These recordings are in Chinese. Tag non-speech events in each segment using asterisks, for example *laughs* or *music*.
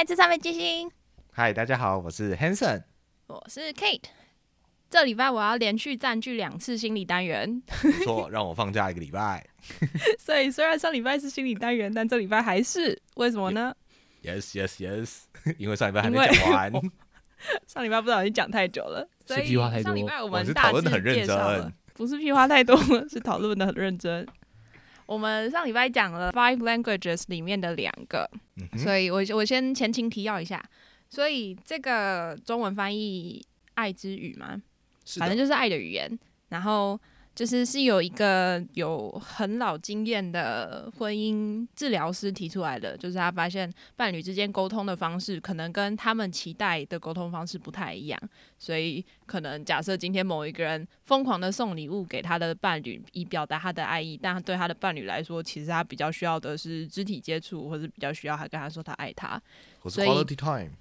来自上面金星，嗨，大家好，我是 Hanson。我是 Kate。这礼拜我要连续占据两次心理单元，没错，让我放假一个礼拜。*laughs* 所以虽然上礼拜是心理单元，但这礼拜还是为什么呢？Yes, yes, yes，*laughs* 因为上礼拜还没讲完，*laughs* 上礼拜不小心讲太久了，所以屁话太多上礼拜我我们大致是讨论得很认介绍了真，不是屁话太多，是讨论的很认真。我们上礼拜讲了 five languages 里面的两个，嗯所以我我先前情提要一下。所以这个中文翻译“爱之语”嘛，反正就是爱的语言。然后就是是有一个有很老经验的婚姻治疗师提出来的，就是他发现伴侣之间沟通的方式可能跟他们期待的沟通方式不太一样，所以可能假设今天某一个人疯狂的送礼物给他的伴侣，以表达他的爱意，但对他的伴侣来说，其实他比较需要的是肢体接触，或者比较需要他跟他说他爱他。所以 quality time。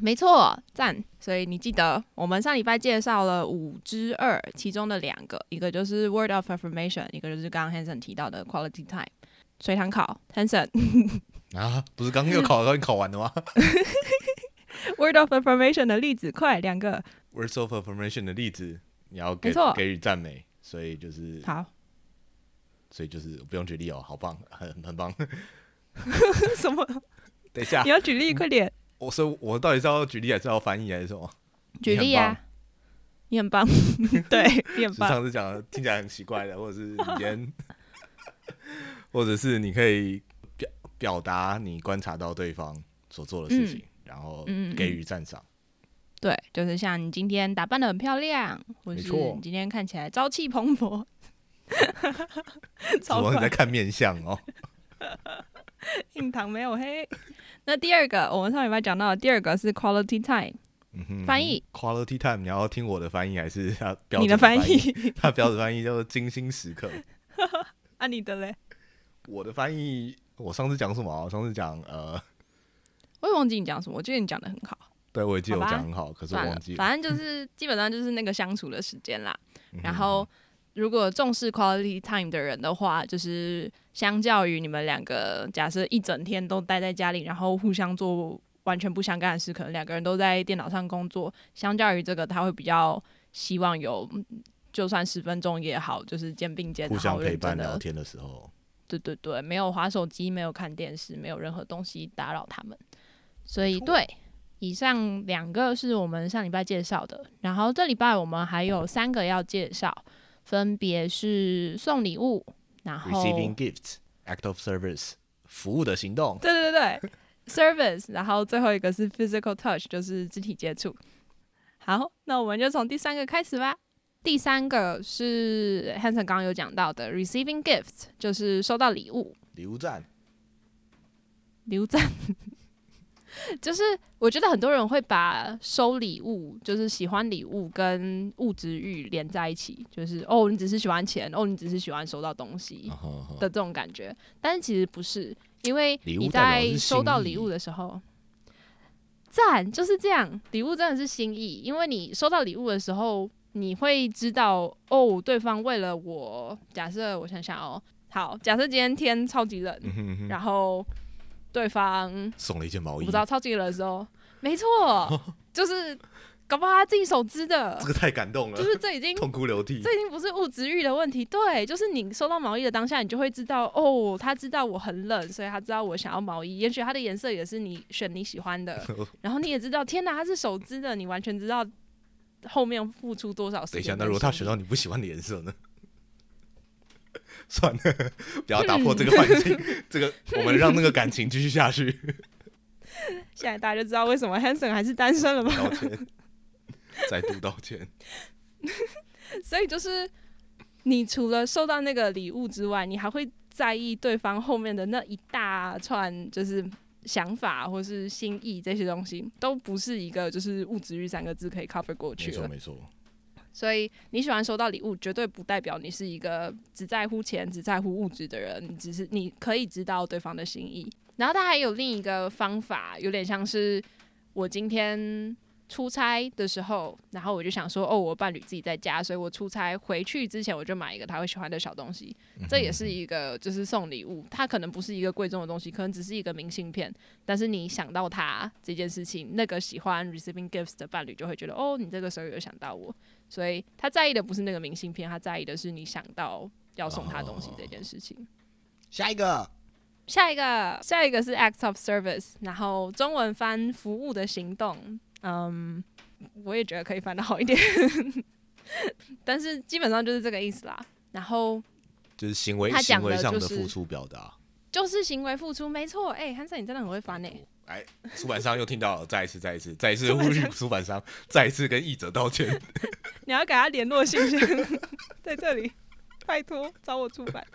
没错，赞！所以你记得，我们上礼拜介绍了五之二，其中的两个，一个就是 word of affirmation，一个就是刚刚 Hanson 提到的 quality time。随堂考，Hanson 啊，不是刚刚又考，刚考完了吗 *laughs* word of affirmation 的例子，快两个。？Words of affirmation 的例子，你要给给予赞美，所以就是，好，所以就是不用举例哦，好棒，很很棒。*laughs* 什么？*laughs* 等一下你，要举例，快点我说我到底是要举例还是要翻译还是什么？举例啊！你很棒，*laughs* 对你很棒。上次讲的听起来很奇怪的，或者是你今天，或者是你可以表表达你观察到对方所做的事情，然后给予赞赏。对，就是像你今天打扮的很漂亮，或是你今天看起来朝气蓬勃，*laughs* 超快主要你在看面相哦。*laughs* 印堂没有黑。那第二个，我们上礼拜讲到的第二个是 quality time，翻译 quality time，你要听我的翻译还是 *laughs* 他标准你的翻译？译，*laughs* 他标准翻译叫做精心时刻。*laughs* 啊，你的嘞？我的翻译，我上次讲什么啊？我上次讲呃，我也忘记你讲什么，我记得你讲的很好。对我也记得讲很好，可是我忘记，了。反正就是基本上就是那个相处的时间啦。然后，如果重视 quality time 的人的话，就是相较于你们两个，假设一整天都待在家里，然后互相做完全不相干的事，可能两个人都在电脑上工作。相较于这个，他会比较希望有，嗯就算十分钟也好，就是肩并肩，互相陪伴聊天的时候，对对对，没有划手机，没有看电视，没有任何东西打扰他们。所以对，以上两个是我们上礼拜介绍的，然后这礼拜我们还有三个要介绍，分别是送礼物，然后 receiving gifts, act of service，服务的行动。对对对对 service，然后最后一个是 physical touch，就是肢体接触。好，那我们就从第三个开始吧。第三个是 Hanson 刚刚有讲到的 receiving gifts，就是收到礼物。礼物站，留赞，*laughs* 就是我觉得很多人会把收礼物，就是喜欢礼物跟物质欲连在一起，就是哦，你只是喜欢钱，哦，你只是喜欢收到东西的这种感觉。但是其实不是，因为你在收到礼物的时候，赞就是这样，礼物真的是心意，因为你收到礼物的时候，你会知道哦，对方为了我，假设我想想哦，好，假设今天天超级冷，嗯哼嗯哼然后对方送了一件毛衣我不知，道超级冷的时候，没错，*laughs* 就是搞不好他自己手织的这，个太感动了，就是这已经痛哭流涕。这已经不是物质欲的问题，对，就是你收到毛衣的当下，你就会知道哦，他知道我很冷，所以他知道我想要毛衣，也许它的颜色也是你选你喜欢的，*laughs* 然后你也知道，天哪，它是手织的，你完全知道后面付出多少时间。等一下，那如果他选到你不喜欢的颜色呢？*laughs* 算了，不要打破这个环境，这个我们让那个感情继续下去。*laughs* 现在大家就知道为什么 Hanson 还是单身了吧？道歉，再度道歉。*laughs* 所以就是，你除了收到那个礼物之外，你还会在意对方后面的那一大串，就是想法或是心意这些东西，都不是一个就是物质欲三个字可以 cover 过没去没。错没错，所以你喜欢收到礼物，绝对不代表你是一个只在乎钱、只在乎物质的人。你只是你可以知道对方的心意。然后他还有另一个方法，有点像是我今天出差的时候，然后我就想说，哦，我伴侣自己在家，所以我出差回去之前，我就买一个他会喜欢的小东西。这也是一个就是送礼物，它可能不是一个贵重的东西，可能只是一个明信片。但是你想到他这件事情，那个喜欢 receiving gifts 的伴侣就会觉得，哦，你这个时候有想到我。所以他在意的不是那个明信片，他在意的是你想到要送他东西这件事情。下一个，下一个，下一个是 acts of service，然后中文翻服务的行动。嗯，我也觉得可以翻的好一点，*laughs* 但是基本上就是这个意思啦。然后就是行为行为上的付出表达。就是行为付出，没错。哎、汉森，你真的很会翻呢、哎，出版商又听到了，再一次，再一次，再一次呼吁出版商，再一次跟译者道歉。*laughs* 你要给他联络信箱，*laughs* 在这里，拜托找我出版。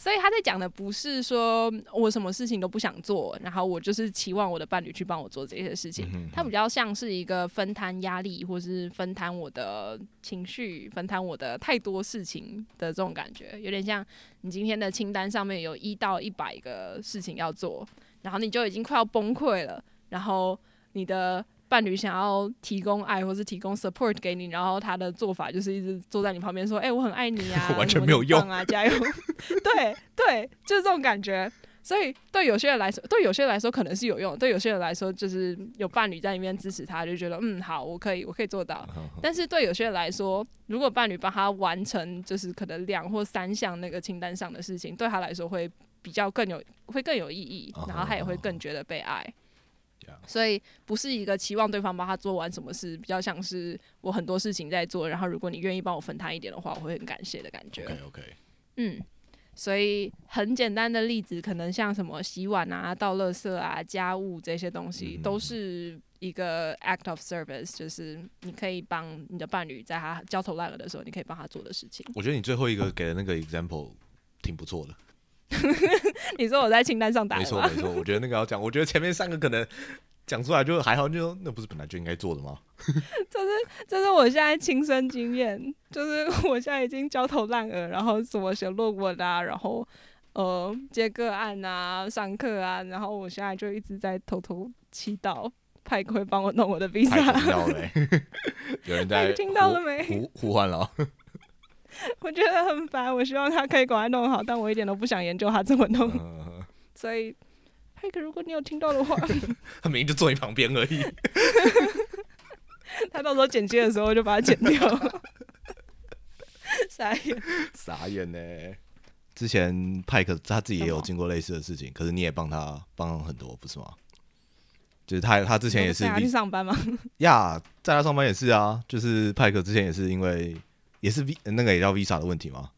所以他在讲的不是说我什么事情都不想做，然后我就是期望我的伴侣去帮我做这些事情。嗯哼它比较像是一个分摊压力，或是分摊我的情绪，分摊我的太多事情的这种感觉，有点像你今天的清单上面有一到一百个事情要做，然后你就已经快要崩溃了，然后你的伴侣想要提供爱或是提供 support 给你，然后他的做法就是一直坐在你旁边说：“哎、我很爱你啊，*laughs* 完全没有用啊，加油！” *laughs* 对对，就是这种感觉。所以对有些人来说，对有些人来说可能是有用，对有些人来说就是有伴侣在里面支持他，就觉得嗯好，我可以，我可以做到。但是对有些人来说，如果伴侣帮他完成就是可能两或三项那个清单上的事情，对他来说会比较更有会更有意义，然后他也会更觉得被爱。所以不是一个期望对方帮他做完什么事，比较像是我很多事情在做，然后如果你愿意帮我分摊一点的话，我会很感谢的感觉。OK OK，嗯，所以很简单的例子，可能像什么洗碗啊、倒垃圾啊、家务这些东西，嗯都是一个 act of service，就是你可以帮你的伴侣在他焦头烂额的时候，你可以帮他做的事情。我觉得你最后一个给的那个 example 挺不错的。*laughs* 你说我在清单上打？没错没错，我觉得那个要讲，我觉得前面三个可能讲出来就还好，就那不是本来就应该做的吗？这是这是我现在亲身经验，就是我现在已经焦头烂额，然后什么写论文啊，然后呃接个案啊、上课啊，然后我现在就一直在偷偷祈祷派克会帮我弄我的太 visa。*laughs* 听到了欸、有人在哎听到了没呼呼唤了哦，*laughs* 我觉得很烦，我希望他可以赶快弄好，但我一点都不想研究他怎么弄，嗯所以派克，如果你有听到的话，*laughs* 他明明就坐你旁边而已。*laughs* 他到时候剪接的时候就把它剪掉。傻眼，傻眼呢。之前派克他自己也有经过类似的事情，可是你也帮他帮很多，不是吗？就是他他之前也是带他去上班吗？呀，在他上班也是啊，就是派克之前也是因为也是 V 那个也叫 Visa 的问题吗，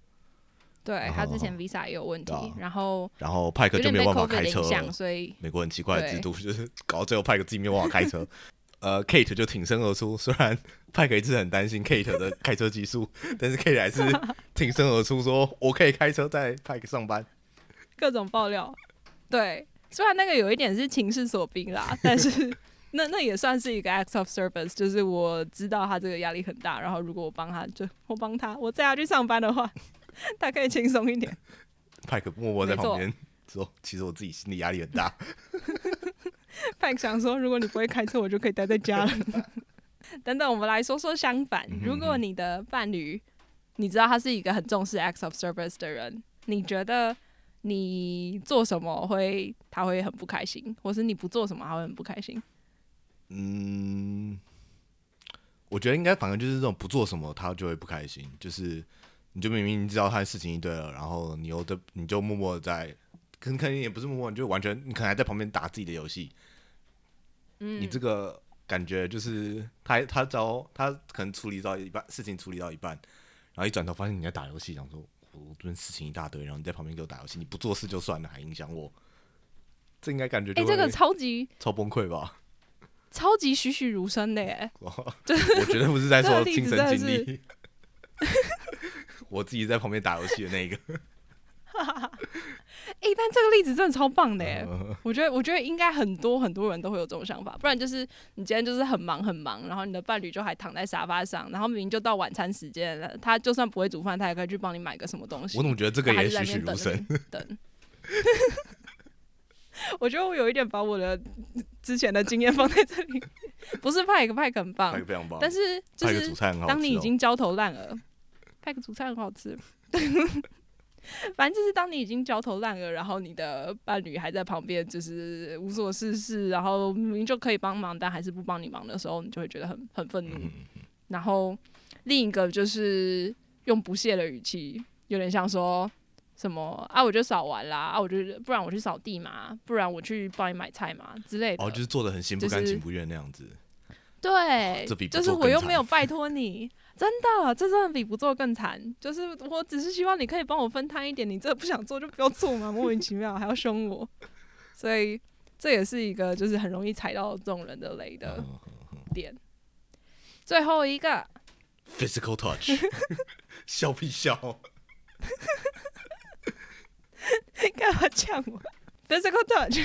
对他之前哦 Visa 也有问题然后然后派克就没有办法开车。所以美国很奇怪的制度，就是搞到最后派克自己没有办法开车。呃，Kate 就挺身而出，虽然派克一直很担心 Kate 的开车技术，但是 Kate 还是挺身而出说：“我可以开车在派克上班。各种爆料。对，虽然那个有一点是情势所逼啦，但是那那也算是一个 act of service，就是我知道他这个压力很大，然后如果我帮他，就我帮他，我载他去上班的话，他可以轻松一点。”派克默默在旁边说：“其实我自己心理压力很大。*laughs* 派克想说，如果你不会开车，我就可以待在家了。*laughs* 等等，我们来说说相反，如果你的伴侣，你知道他是一个很重视 acts of service 的人，你觉得你做什么会他会很不开心，或是你不做什么他会很不开心？”嗯，我觉得应该反正就是这种不做什么他就会不开心，就是你就明明知道他的事情一堆了，然后你又在你就默默的在，可能可能也不是默默，你就完全你可能还在旁边打自己的游戏，嗯，你这个感觉就是他他找他可能处理到一半事情处理到一半，然后一转头发现你在打游戏，想说我这边事情一大堆，然后你在旁边给我打游戏，你不做事就算了，还影响我，这应该感觉哎、就这个超级超崩溃吧？超级栩栩如生的耶！*laughs* 我绝对不是在说亲身经历，*laughs* 我自己在旁边打游戏的那一个。*laughs* 哎、但这个例子真的超棒的我觉得，我觉得应该很多很多人都会有这种想法，不然就是你今天就是很忙很忙，然后你的伴侣就还躺在沙发上，然后明明就到晚餐时间了，他就算不会煮饭，他也可以去帮你买个什么东西。我怎么觉得这个也栩栩如生？等。我觉得我有一点把我的之前的经验放在这里，*laughs* 不是派克派克很棒派，克非常棒，但是就是。当你已经焦头烂额，派克主菜很好吃。*laughs* 反正就是当你已经焦头烂额，然后你的伴侣还在旁边，就是无所事事，然后明明就可以帮忙，但还是不帮你忙的时候，你就会觉得很很愤怒。嗯然后另一个就是用不屑的语气，有点像说什么啊，我就扫完啦，啊，我就不然我去扫地嘛，不然我去帮你买菜嘛之类的。哦，就是做的很心不甘就是情不愿那样子。对就是我又没有拜托你，真的，这真的比不做更惨。就是我只是希望你可以帮我分摊一点，你这不想做就不要做嘛，莫名其妙还要凶我，所以这也是一个就是很容易踩到这种人的雷的嗯点。最后一个，Physical touch，*laughs* 笑屁笑。*laughs* 干嘛呛我？Physical touch，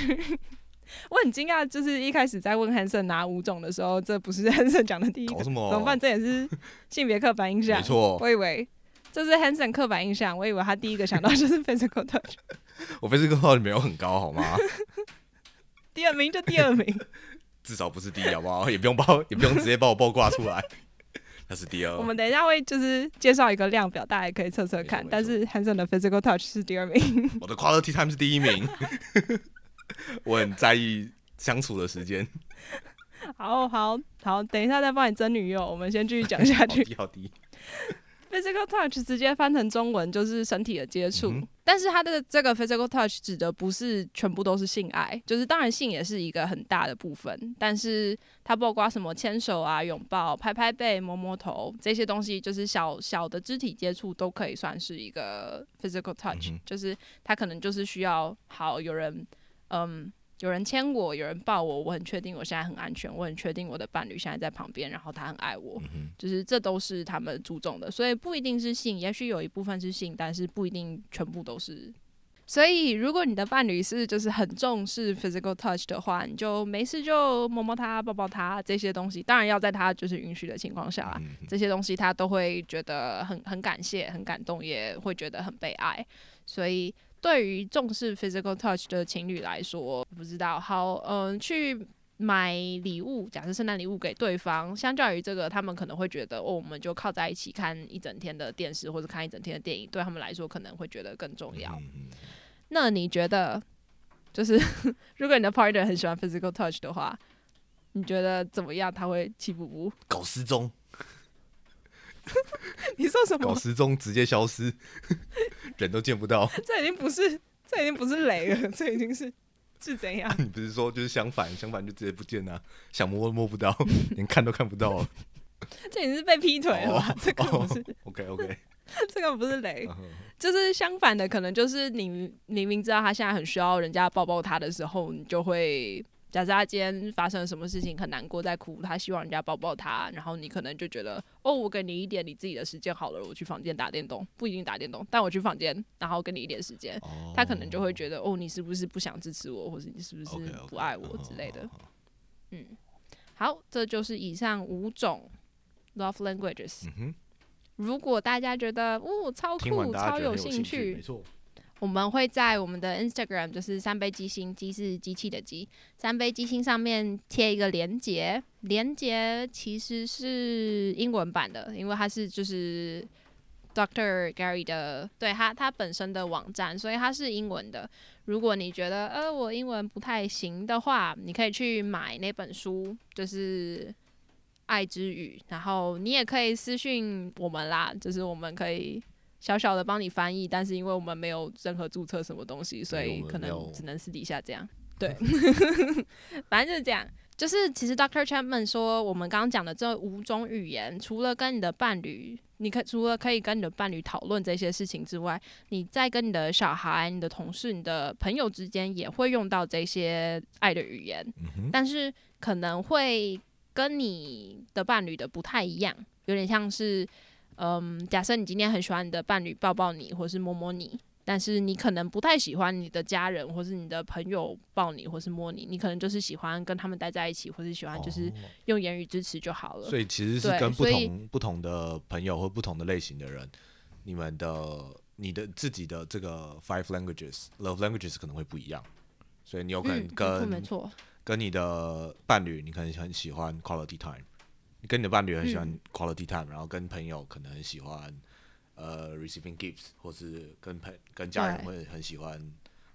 我很惊讶，就是一开始在问 Hanson 拿五种的时候，这不是 Hanson 讲的第一个，搞什么？怎么办？？这也是性别刻板印象。没错，我以为这是 Hanson 刻板印象，我以为他第一个想到就是 physical touch，*laughs* 我 physical touch 没有很高好吗？*laughs* 第二名就第二名。至少不是第一好不好？也不用报，也不用直接把我报挂出来。他是第二。我们等一下会就是介绍一个量表，大家也可以测测看。但是 Hanson 的 physical touch 是第二名。*laughs* 我的 quality time 是第一名。*laughs* 我很在意相处的时间。好好好，等一下再帮你争女友，我们先继续讲下好去。低好低。Physical touch 直接翻成中文就是身体的接触，嗯但是它的这个 physical touch 指的不是全部都是性爱，就是当然性也是一个很大的部分，但是它包括什么牵手啊、拥抱、拍拍背、摸摸头这些东西，就是小小的肢体接触都可以算是一个 physical touch，、嗯就是它可能就是需要好有人嗯。有人牵我，有人抱我，我很确定我现在很安全，我很确定我的伴侣现在在旁边，然后他很爱我，嗯，就是这都是他们注重的，所以不一定是性，也许有一部分是性，但是不一定全部都是。所以，如果你的伴侣是就是很重视 physical touch 的话，你就没事就摸摸他、抱抱他这些东西，当然要在他就是允许的情况下啦，嗯这些东西他都会觉得很很感谢、很感动，也会觉得很被爱。所以，对于重视 physical touch 的情侣来说，不知道好，嗯、去买礼物，假设圣诞礼物给对方，相较于这个，他们可能会觉得哦，我们就靠在一起看一整天的电视或者看一整天的电影，对他们来说可能会觉得更重要。嗯那你觉得，就是 *laughs* 如果你的 partner 很喜欢 physical touch 的话，你觉得怎么样？他会气不不？*laughs* 搞失踪，你说什么搞？失踪，直接消失，人都见不到。*laughs* 这已经不是，这已经不是雷了，*laughs* 这已经是是怎样？*laughs* 你不是说就是相反，相反就直接不见了，想摸都摸不到，连看都看不到了。这已经是被劈腿了吧？这个不是，OK OK，这个不是雷。嗯就是相反的，可能就是你明明知道他现在很需要人家抱抱他的时候，你就会假设他今天发生了什么事情很难过在哭，他希望人家抱抱他，然后你可能就觉得哦，我给你一点你自己的时间好了，我去房间打电动，不一定打电动，但我去房间，然后给你一点时间，哦他可能就会觉得哦，你是不是不想支持我，或是你是不是不爱我之类的。嗯好，这就是以上五种 love languages。嗯，如果大家觉得哦超酷、超有兴趣，没错。我们会在我们的 Instagram，就是三杯鸡心，鸡是机器的鸡，三杯鸡心上面贴一个连接，连接其实是英文版的，因为它是就是 Doctor Gary 的，对他他本身的网站，所以它是英文的。如果你觉得呃我英文不太行的话，你可以去买那本书，就是《爱之语》，然后你也可以私信我们啦，就是我们可以小小的帮你翻译，但是因为我们没有任何注册什么东西，所以可能只能私底下这样。*laughs* 对，反正就是这样。就是其实 Doctor Chapman 说，我们刚刚讲的这五种语言，除了跟你的伴侣，你可除了可以跟你的伴侣讨论这些事情之外，你在跟你的小孩、你的同事、你的朋友之间也会用到这些爱的语言。嗯，但是可能会跟你的伴侣的不太一样，有点像是，嗯，假设你今天很喜欢你的伴侣抱抱你，或是摸摸你，但是你可能不太喜欢你的家人或是你的朋友抱你或是摸你，你可能就是喜欢跟他们待在一起，或是喜欢就是哦用言语支持就好了。所以其实是跟不同不同的朋友或不同的类型的人，你们的你的自己的这个 five languages love languages 可能会不一样，所以你有可能跟、没错，跟你的伴侣，你可能很喜欢 quality time，你跟你的伴侣很喜欢嗯。quality time，、然后跟朋友可能很喜欢呃 receiving gifts，或是跟朋跟家人对。会很喜欢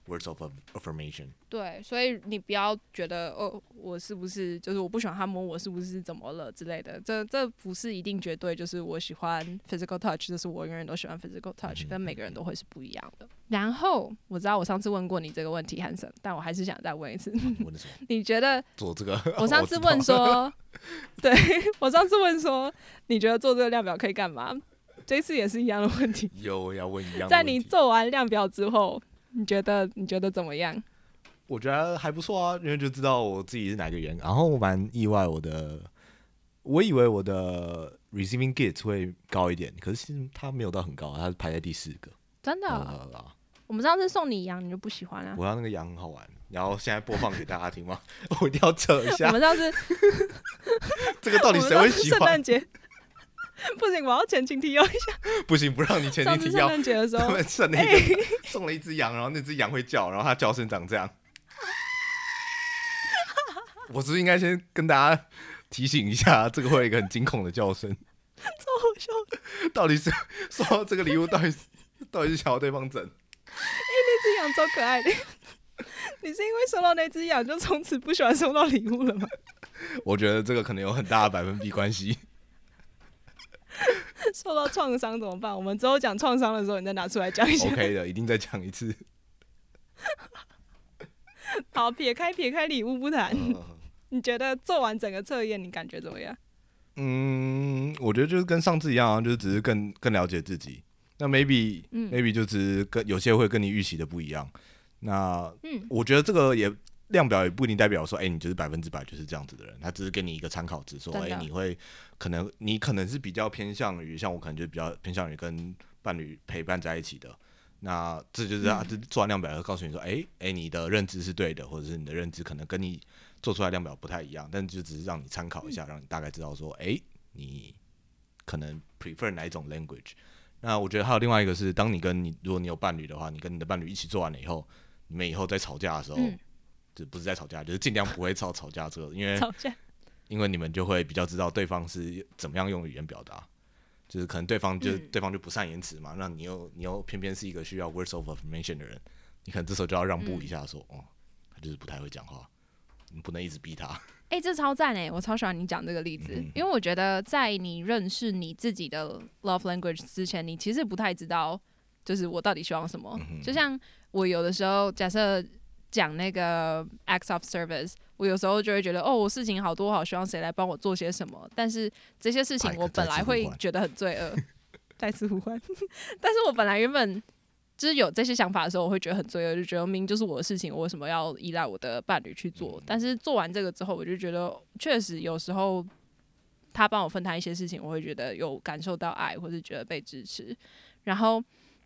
words of affirmation。对，所以你不要觉得哦，我是不是就是我不喜欢他摸我，是不是怎么了之类的？这这不是一定绝对，就是我喜欢 physical touch，就是我永远都喜欢 physical touch，、嗯跟每个人都会是不一样的。然后我知道我上次问过你这个问题，汉森，但我还是想再问一次？*laughs* 你觉得 *laughs* 做这个？我上次问说，*laughs* 对我上次问说，你觉得做这个量表可以干嘛？这次也是一样的问题，有要问一样的在你做完量表之后，你觉得你觉得怎么样？我觉得还不错啊，因为就知道我自己是哪个人，然后我蛮意外我的，我以为我的 receiving gifts 会高一点，可是它没有到很高，它是排在第四个。真的，呃，我们上次送你羊，你就不喜欢啊？我要那个羊很好玩，然后现在播放给大家听吗？*laughs* 我一定要扯一下我下，们上次 *laughs* 这个到底谁会喜欢圣诞？节 *laughs* 不行，我要前情提要一下。*laughs* 不行，不让你前上次圣提要。圣。诞节的时他候，们送了一个送了一只羊，然后那只羊会叫，然后它叫声长这样。*laughs* 我是不是应该先跟大家提醒一下，这个会有一个很惊恐的叫声。超好笑。到底是收到这个礼物，到底是到底是想要对方整？那只羊超可爱的。你是因为收到那只羊，就从此不喜欢收到礼物了吗？我觉得这个可能有很大的百分比关系。*laughs* 受到创伤怎么办？我们之后讲创伤的时候，你再拿出来讲一下。OK 的，一定再讲一次。*laughs* 好，撇开撇开礼物不谈，嗯 *laughs* 你觉得做完整个测验，你感觉怎么样？嗯，我觉得就是跟上次一样啊，就是只是更更了解自己。那 maybe、嗯 maybe 就只是跟有些会跟你预期的不一样。那嗯我觉得这个也量表也不一定代表说，哎、你就是百分之百就是这样子的人，他只是给你一个参考值，说，哎、你会可能你可能是比较偏向于，像我可能就比较偏向于跟伴侣陪伴在一起的。那这就是他嗯。这做完量表，会告诉你说，哎、哎、你的认知是对的，或者是你的认知可能跟你做出来量表不太一样，但就只是让你参考一下，让你大概知道说，哎、你可能 prefer 哪一种 language。那我觉得还有另外一个是，当你跟你如果你有伴侣的话，你跟你的伴侣一起做完了以后，你们以后在吵架的时候，嗯就不是在吵架，就是尽量不会吵吵架这个，因为 *laughs* 吵架？因为你们就会比较知道对方是怎么样用语言表达，就是可能对方就、嗯对方就不善言辞嘛，那你又你又偏偏是一个需要 words of affirmation 的人，你可能这时候就要让步一下说，哦，他就是不太会讲话，你不能一直逼他。哎、这超赞哎！我超喜欢你讲这个例子，嗯因为我觉得在你认识你自己的 love language 之前，你其实不太知道，就是我到底希望什么。嗯就像我有的时候，假设讲那个 acts of service，我有时候就会觉得，哦，我事情好多，好希望谁来帮我做些什么。但是这些事情我本来会觉得很罪恶，*laughs* 再次呼唤。*laughs* 但是我本来原本就是有这些想法的时候，我会觉得很罪恶，就觉得明明就是我的事情，我为什么要依赖我的伴侣去做？但是做完这个之后，我就觉得确实有时候他帮我分担一些事情，我会觉得有感受到爱，或是觉得被支持。然后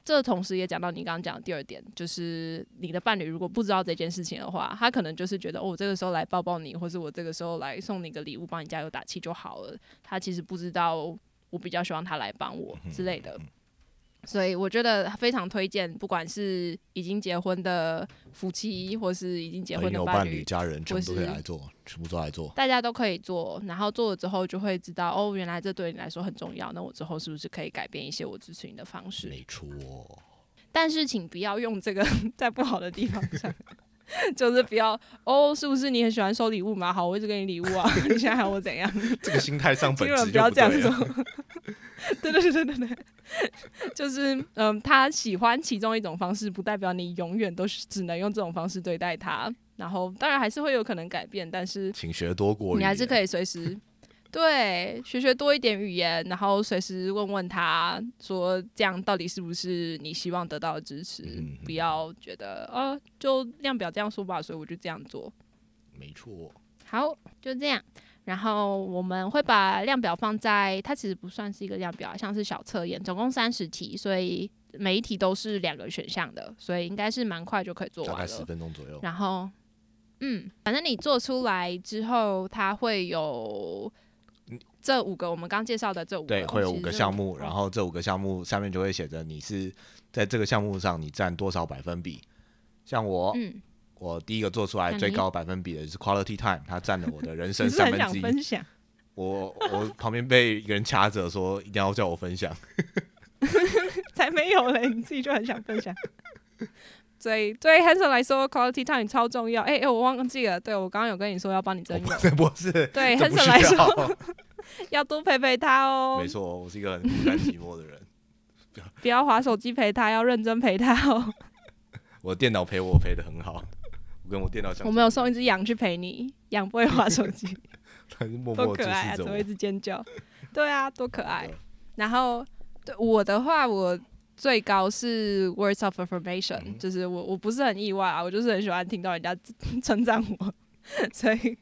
这同时也讲到你刚刚讲的第二点，就是你的伴侣如果不知道这件事情的话，他可能就是觉得哦，我这个时候来抱抱你，或是我这个时候来送你个礼物，帮你加油打气就好了。他其实不知道我比较希望他来帮我之类的。所以我觉得非常推荐，不管是已经结婚的夫妻，或是已经结婚的侣伴侣、，家人全部都可以来做，全部都来做。大家都可以做，然后做了之后就会知道，哦，原来这对你来说很重要。那我之后是不是可以改变一些我支持你的方式？没错，但是请不要用这个 *laughs* 在不好的地方上，*laughs* 就是不要哦，是不是你很喜欢收礼物嘛？好，我一直给你礼物啊，*laughs* 你现在还要我怎样？这个心态上本请你们质不要这样。做。对对对对对对，就是嗯，他喜欢其中一种方式，不代表你永远都是只能用这种方式对待他。然后当然还是会有可能改变，但是请学多国语，你还是可以随时对学学多一点语言，然后随时问问他说这样到底是不是你希望得到的支持？嗯不要觉得呃就量表这样说吧，所以我就这样做。没错。好，就这样。然后我们会把量表放在，它其实不算是一个量表啊，像是小测验，总共三十题，所以每一题都是两个选项的，所以应该是蛮快就可以做完了大概十。分钟左右。然后，嗯，反正你做出来之后，它会有这五个我们刚介绍的这五个，对，会有五个项目，哦然后这五个项目下面就会写着你是在这个项目上你占多少百分比。像我，嗯我第一个做出来最高百分比的就是 quality time，它占了我的人生三分之一。分享？我我旁边被一个人掐着说一定要叫我分享，*laughs* *laughs* 才没有嘞，你自己就很想分享。*laughs* 所以对 Hanson 来说，quality time 超重要。哎、哎、我忘记了，对我刚刚有跟你说要帮你征友，不是对 Hanson 需来说要。要多陪陪他哦。没错，我是一个很孤单寂寞的人。不要划手机陪他，要认真陪他哦。我电脑陪我陪的很好，我跟我电脑相处。我们有送一只羊去陪你，羊不会划手机，*laughs* 他是默多可爱啊，只会一。直尖叫。对啊，多可爱。然后对我的话，我最高是 words of affirmation，、嗯就是我我不是很意外啊，我就是很喜欢听到人家 *laughs* 称赞我，所以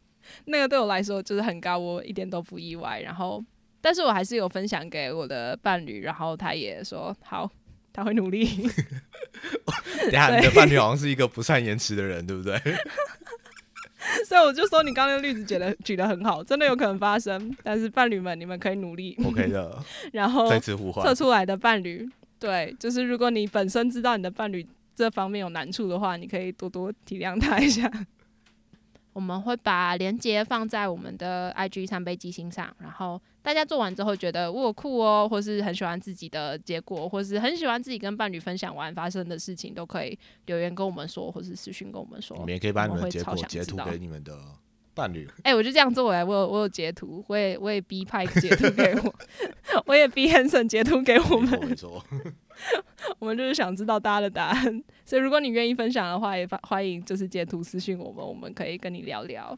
那个对我来说就是很高，我一点都不意外。然后，但是我还是有分享给我的伴侣，然后他也说好，他会努力。*laughs* 等下，你的伴侣好像是一个不善言辞的人，对不对？*laughs* 所以我就说你刚刚那个例子举的举得很好，真的有可能发生。但是伴侣们，你们可以努力。OK 的，*laughs* 然后再次呼唤测。出来的伴侣，对，就是如果你本身知道你的伴侣这方面有难处的话，你可以多多体谅他一下。我们会把链接放在我们的 IG 三杯机芯上，然后大家做完之后觉得我酷哦，或是很喜欢自己的结果，或是很喜欢自己跟伴侣分享完发生的事情，都可以留言跟我们说，或是私讯跟我们说。我们也可以把你们的结果截图给你们的伴侣。哎、我就这样做哎、我有我有截图，我也我也逼派截图给我，*laughs* 我也逼 Hanson 截图给我们，没错，*laughs* 我们就是想知道大家的答案，所以如果你愿意分享的话，也欢欢迎就是截图私信我们，我们可以跟你聊聊。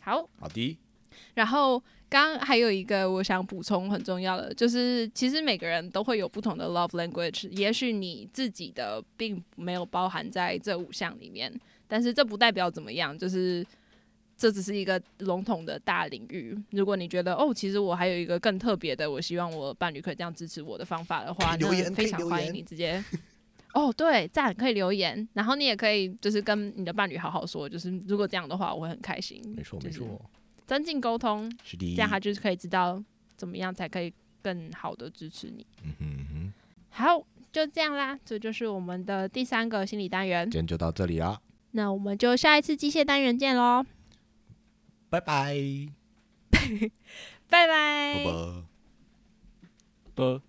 好，好的，然后刚刚还有一个我想补充很重要的，就是其实每个人都会有不同的 love language，也许你自己的并没有包含在这五项里面，但是这不代表怎么样，就是这只是一个笼统的大领域。如果你觉得哦，其实我还有一个更特别的，我希望我伴侣可以这样支持我的方法的话，留言那非常欢迎你直接。哦，对，赞可以留言，然后你也可以就是跟你的伴侣好好说，就是如果这样的话，我会很开心。没错没错，增进沟通，是的。这样他就是可以知道怎么样才可以更好的支持你。嗯哼嗯哼，好，就这样啦，这就是我们的第三个心理单元今。天就到这里啦，那我们就下一次机械单元见喽，拜拜，拜 *laughs* 拜拜拜。啵。